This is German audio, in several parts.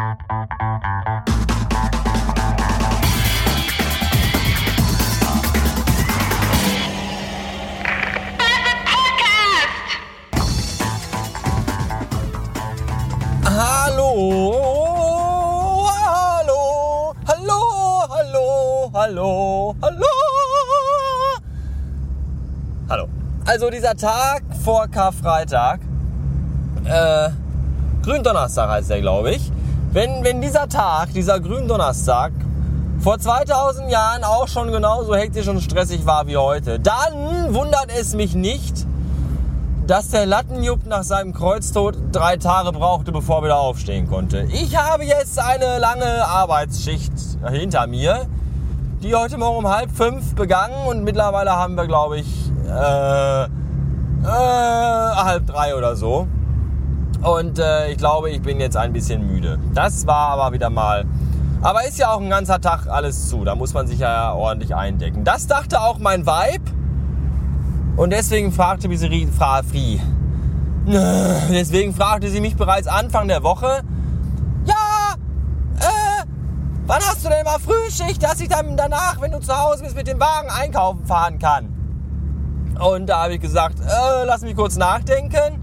Hallo, hallo, hallo, hallo, hallo, hallo. Hallo. Also dieser Tag vor Karfreitag, äh, Gründonnerstag heißt der, glaube ich. Wenn, wenn dieser Tag, dieser Gründonnerstag, vor 2000 Jahren auch schon genauso hektisch und stressig war wie heute, dann wundert es mich nicht, dass der Lattenjupp nach seinem Kreuztod drei Tage brauchte, bevor er wieder aufstehen konnte. Ich habe jetzt eine lange Arbeitsschicht hinter mir, die heute Morgen um halb fünf begangen und mittlerweile haben wir, glaube ich, äh, äh, halb drei oder so. Und äh, ich glaube, ich bin jetzt ein bisschen müde. Das war aber wieder mal. Aber ist ja auch ein ganzer Tag alles zu. Da muss man sich ja ordentlich eindecken. Das dachte auch mein Vibe. Und deswegen fragte sie, Frau Frie, deswegen fragte sie mich bereits Anfang der Woche, ja, äh, wann hast du denn mal Frühschicht, dass ich dann danach, wenn du zu Hause bist, mit dem Wagen einkaufen fahren kann? Und da habe ich gesagt, äh, lass mich kurz nachdenken.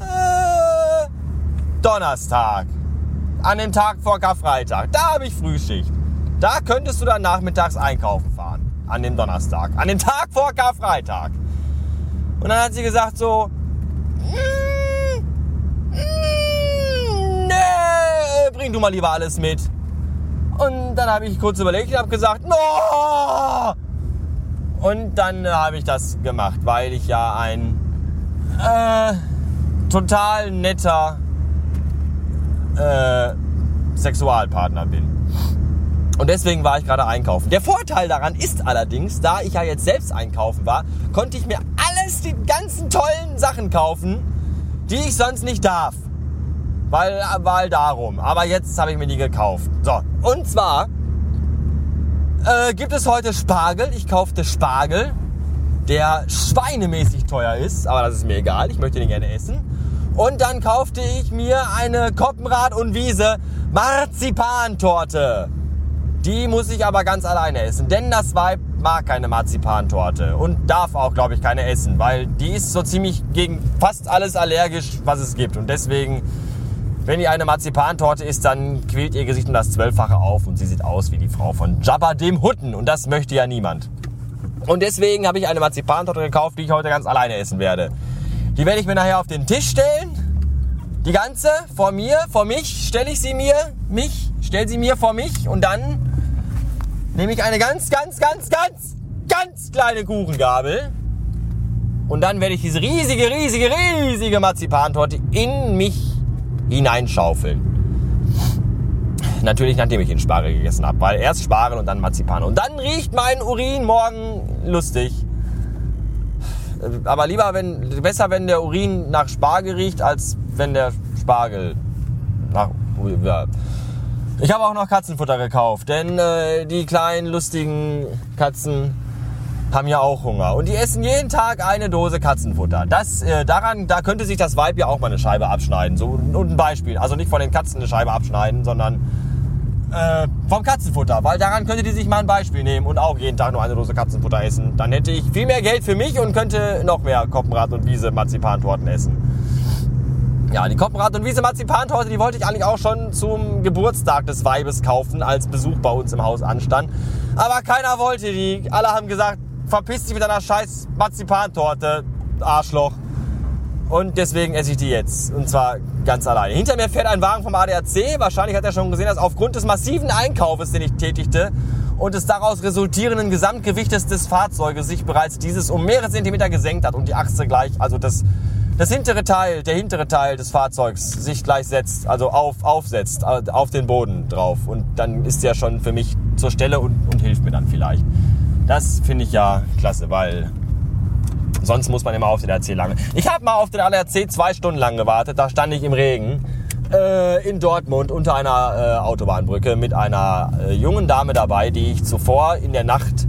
Äh, Donnerstag. An dem Tag vor Karfreitag. Da habe ich Frühschicht. Da könntest du dann nachmittags einkaufen fahren an dem Donnerstag, an dem Tag vor Karfreitag. Und dann hat sie gesagt so, mm, mm, nee, bring du mal lieber alles mit. Und dann habe ich kurz überlegt und habe gesagt, no! Und dann äh, habe ich das gemacht, weil ich ja ein äh, total netter äh, Sexualpartner bin. Und deswegen war ich gerade einkaufen. Der Vorteil daran ist allerdings, da ich ja jetzt selbst einkaufen war, konnte ich mir alles, die ganzen tollen Sachen kaufen, die ich sonst nicht darf. Weil, weil darum. Aber jetzt habe ich mir die gekauft. So, und zwar äh, gibt es heute Spargel. Ich kaufte Spargel, der schweinemäßig teuer ist, aber das ist mir egal. Ich möchte den gerne essen. Und dann kaufte ich mir eine Koppenrad und Wiese Marzipantorte. Die muss ich aber ganz alleine essen, denn das Weib mag keine Marzipantorte und darf auch, glaube ich, keine essen, weil die ist so ziemlich gegen fast alles allergisch, was es gibt. Und deswegen, wenn ihr eine Marzipantorte isst, dann quält ihr Gesicht um das Zwölffache auf und sie sieht aus wie die Frau von Jabba dem Hutten und das möchte ja niemand. Und deswegen habe ich eine Marzipantorte gekauft, die ich heute ganz alleine essen werde. Die werde ich mir nachher auf den Tisch stellen. Die ganze vor mir, vor mich stelle ich sie mir, mich, stelle sie mir vor mich und dann nehme ich eine ganz, ganz, ganz, ganz, ganz kleine Kuchengabel und dann werde ich diese riesige, riesige, riesige Marzipantorte in mich hineinschaufeln. Natürlich, nachdem ich den Spargel gegessen habe, weil erst Spargel und dann Marzipan. Und dann riecht mein Urin morgen lustig. Aber lieber, wenn, besser, wenn der Urin nach Spargel riecht, als wenn der Spargel nach, ja, ich habe auch noch Katzenfutter gekauft, denn äh, die kleinen lustigen Katzen haben ja auch Hunger und die essen jeden Tag eine Dose Katzenfutter. Das äh, daran, da könnte sich das Weib ja auch mal eine Scheibe abschneiden. So und ein Beispiel, also nicht von den Katzen eine Scheibe abschneiden, sondern äh, vom Katzenfutter, weil daran könnte die sich mal ein Beispiel nehmen und auch jeden Tag nur eine Dose Katzenfutter essen. Dann hätte ich viel mehr Geld für mich und könnte noch mehr Koppenrad und Wiese Marzipantorten essen. Ja, die Koppenrad und Wiese Marzipantorte, die wollte ich eigentlich auch schon zum Geburtstag des Weibes kaufen, als Besuch bei uns im Haus anstand. Aber keiner wollte die. Alle haben gesagt, verpiss dich mit deiner scheiß Marzipantorte, Arschloch. Und deswegen esse ich die jetzt. Und zwar ganz alleine. Hinter mir fährt ein Wagen vom ADAC. Wahrscheinlich hat er schon gesehen, dass aufgrund des massiven Einkaufes, den ich tätigte, und des daraus resultierenden Gesamtgewichtes des Fahrzeuges sich bereits dieses um mehrere Zentimeter gesenkt hat und die Achse gleich, also das das hintere Teil, der hintere Teil des Fahrzeugs sich gleich setzt, also auf, aufsetzt, äh, auf den Boden drauf. Und dann ist der schon für mich zur Stelle und, und hilft mir dann vielleicht. Das finde ich ja klasse, weil sonst muss man immer auf den RC lange. Ich habe mal auf den ADAC zwei Stunden lang gewartet, da stand ich im Regen äh, in Dortmund unter einer äh, Autobahnbrücke mit einer äh, jungen Dame dabei, die ich zuvor in der Nacht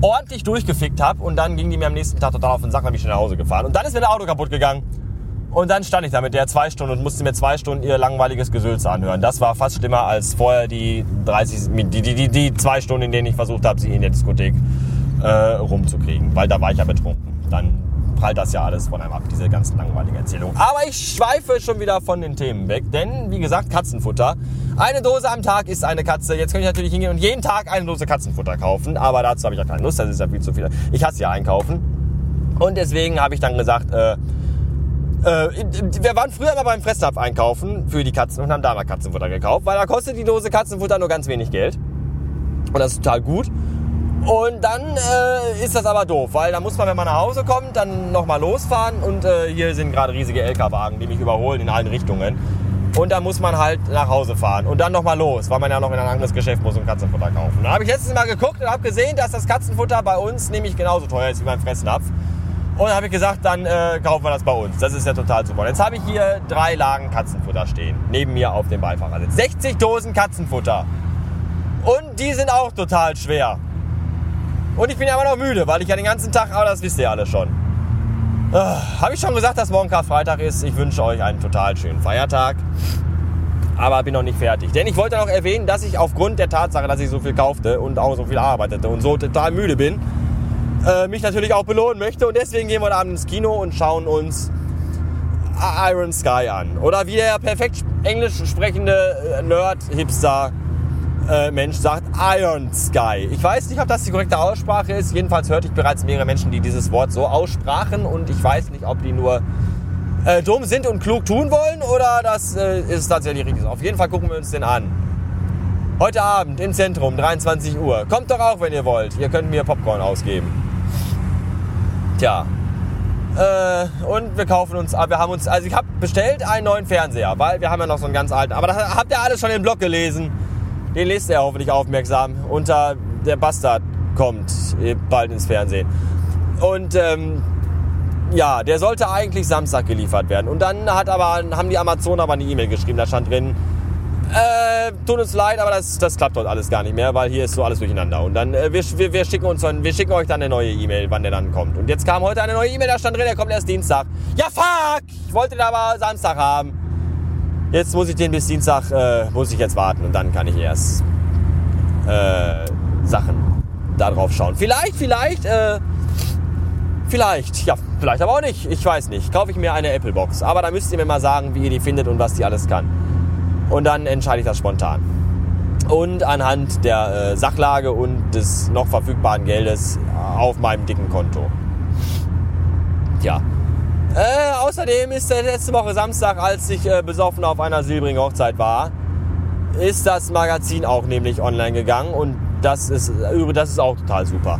ordentlich durchgefickt habe und dann ging die mir am nächsten Tag total auf den Sack habe ich schnell nach Hause gefahren. Und dann ist mir das Auto kaputt gegangen. Und dann stand ich da mit der zwei Stunden und musste mir zwei Stunden ihr langweiliges Gesülz anhören. Das war fast schlimmer als vorher die 30, die, die, die, die zwei Stunden, in denen ich versucht habe, sie in der Diskothek äh, rumzukriegen. Weil da war ich ja betrunken. Dann prallt das ja alles von einem ab, diese ganzen langweiligen Erzählungen. Aber ich schweife schon wieder von den Themen weg, denn wie gesagt, Katzenfutter. Eine Dose am Tag ist eine Katze. Jetzt könnte ich natürlich hingehen und jeden Tag eine Dose Katzenfutter kaufen, aber dazu habe ich ja keine Lust, das ist ja viel zu viel. Ich hasse ja einkaufen. Und deswegen habe ich dann gesagt, äh, äh, wir waren früher immer beim Fressnapf einkaufen für die Katzen und haben da mal Katzenfutter gekauft, weil da kostet die Dose Katzenfutter nur ganz wenig Geld. Und das ist total gut. Und dann äh, ist das aber doof, weil da muss man, wenn man nach Hause kommt, dann nochmal losfahren. Und äh, hier sind gerade riesige LKW-Wagen, die mich überholen in allen Richtungen. Und da muss man halt nach Hause fahren und dann nochmal los, weil man ja noch in ein anderes Geschäft muss und Katzenfutter kaufen. Da habe ich letztes Mal geguckt und habe gesehen, dass das Katzenfutter bei uns nämlich genauso teuer ist wie beim Fressnapf. Und habe ich gesagt, dann äh, kaufen wir das bei uns. Das ist ja total super. Jetzt habe ich hier drei Lagen Katzenfutter stehen, neben mir auf dem Beifahrersitz. 60 Dosen Katzenfutter. Und die sind auch total schwer. Und ich bin ja immer noch müde, weil ich ja den ganzen Tag, aber das wisst ihr alle schon. Äh, Habe ich schon gesagt, dass morgen Karfreitag ist. Ich wünsche euch einen total schönen Feiertag. Aber bin noch nicht fertig. Denn ich wollte noch erwähnen, dass ich aufgrund der Tatsache, dass ich so viel kaufte und auch so viel arbeitete und so total müde bin, äh, mich natürlich auch belohnen möchte. Und deswegen gehen wir heute Abend ins Kino und schauen uns Iron Sky an. Oder wie der perfekt englisch sprechende äh, Nerd-Hipster äh, Mensch sagt Iron Sky. Ich weiß nicht, ob das die korrekte Aussprache ist. Jedenfalls hörte ich bereits mehrere Menschen, die dieses Wort so aussprachen und ich weiß nicht, ob die nur äh, dumm sind und klug tun wollen oder das äh, ist tatsächlich richtig. Auf jeden Fall gucken wir uns den an. Heute Abend im Zentrum, 23 Uhr. Kommt doch auch, wenn ihr wollt. Ihr könnt mir Popcorn ausgeben. Tja. Äh, und wir kaufen uns, ah, wir haben uns, also ich habe bestellt einen neuen Fernseher, weil wir haben ja noch so einen ganz alten. Aber das habt ihr alles schon im Blog gelesen. Den lest ihr hoffentlich aufmerksam. Unter der Bastard kommt bald ins Fernsehen. Und ähm, ja, der sollte eigentlich Samstag geliefert werden. Und dann hat aber, haben die Amazon aber eine E-Mail geschrieben. Da stand drin, äh, tut uns leid, aber das, das klappt dort alles gar nicht mehr, weil hier ist so alles durcheinander. Und dann, äh, wir, wir, wir, schicken uns wir schicken euch dann eine neue E-Mail, wann der dann kommt. Und jetzt kam heute eine neue E-Mail, da stand drin, der kommt erst Dienstag. Ja, fuck! Ich wollte den aber Samstag haben. Jetzt muss ich den bis Dienstag, äh, muss ich jetzt warten und dann kann ich erst äh, Sachen da drauf schauen. Vielleicht, vielleicht, äh, vielleicht, ja, vielleicht aber auch nicht. Ich weiß nicht. Kaufe ich mir eine Apple Box. Aber da müsst ihr mir mal sagen, wie ihr die findet und was die alles kann. Und dann entscheide ich das spontan. Und anhand der äh, Sachlage und des noch verfügbaren Geldes auf meinem dicken Konto. Tja, äh, außerdem ist der letzte Woche Samstag, als ich äh, besoffen auf einer silbrigen Hochzeit war, ist das Magazin auch nämlich online gegangen und das ist, das ist auch total super.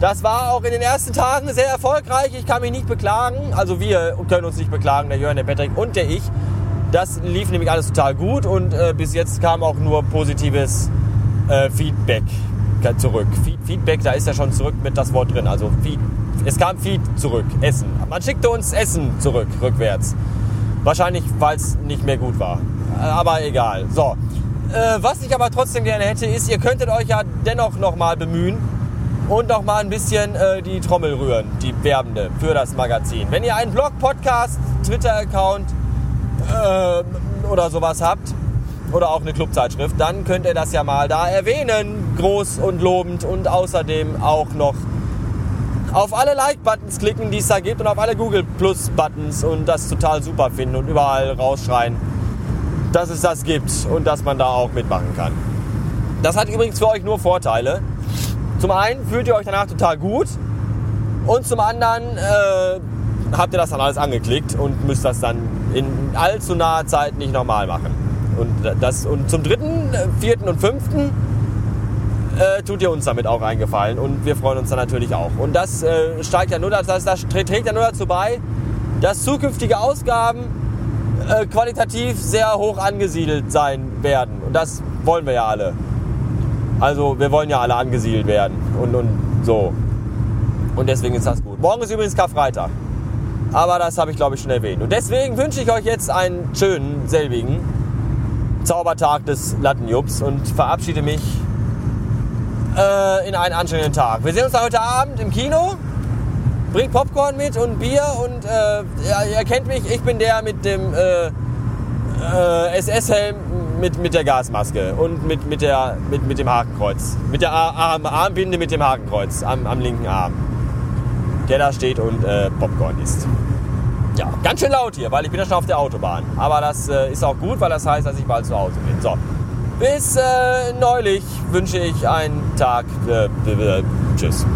Das war auch in den ersten Tagen sehr erfolgreich. Ich kann mich nicht beklagen. Also wir können uns nicht beklagen, der Jörn, der Patrick und der ich. Das lief nämlich alles total gut und äh, bis jetzt kam auch nur positives äh, Feedback zurück. Feedback, da ist ja schon zurück mit das Wort drin. Also es kam Feed zurück, Essen. Man schickte uns Essen zurück, rückwärts. Wahrscheinlich, weil es nicht mehr gut war. Aber egal. So. Äh, was ich aber trotzdem gerne hätte, ist, ihr könntet euch ja dennoch nochmal bemühen und noch mal ein bisschen äh, die Trommel rühren, die werbende, für das Magazin. Wenn ihr einen Blog, Podcast, Twitter-Account äh, oder sowas habt, oder auch eine Clubzeitschrift, dann könnt ihr das ja mal da erwähnen, groß und lobend und außerdem auch noch auf alle Like-Buttons klicken, die es da gibt und auf alle Google Plus-Buttons und das total super finden und überall rausschreien, dass es das gibt und dass man da auch mitmachen kann. Das hat übrigens für euch nur Vorteile. Zum einen fühlt ihr euch danach total gut und zum anderen äh, habt ihr das dann alles angeklickt und müsst das dann in allzu naher Zeit nicht normal machen. Und, das, und zum dritten, vierten und fünften äh, tut ihr uns damit auch eingefallen und wir freuen uns dann natürlich auch. Und das äh, steigt ja nur, das, das trägt ja nur dazu bei, dass zukünftige Ausgaben äh, qualitativ sehr hoch angesiedelt sein werden. Und das wollen wir ja alle. Also wir wollen ja alle angesiedelt werden und, und so. Und deswegen ist das gut. Morgen ist übrigens Karfreitag. Aber das habe ich glaube ich schon erwähnt. Und deswegen wünsche ich euch jetzt einen schönen, selbigen Zaubertag des Lattenjubs und verabschiede mich äh, in einen anstrengenden Tag. Wir sehen uns heute Abend im Kino. bringt Popcorn mit und Bier und äh, ihr kennt mich, ich bin der mit dem äh, äh, SS-Helm mit, mit der Gasmaske und mit, mit, der, mit, mit dem Hakenkreuz. Mit der Arm, Armbinde mit dem Hakenkreuz am, am linken Arm. Der da steht und äh, Popcorn isst. Ja, ganz schön laut hier, weil ich bin ja schon auf der Autobahn. Aber das äh, ist auch gut, weil das heißt, dass ich bald zu Hause bin. So, bis äh, neulich wünsche ich einen Tag. Äh, tschüss.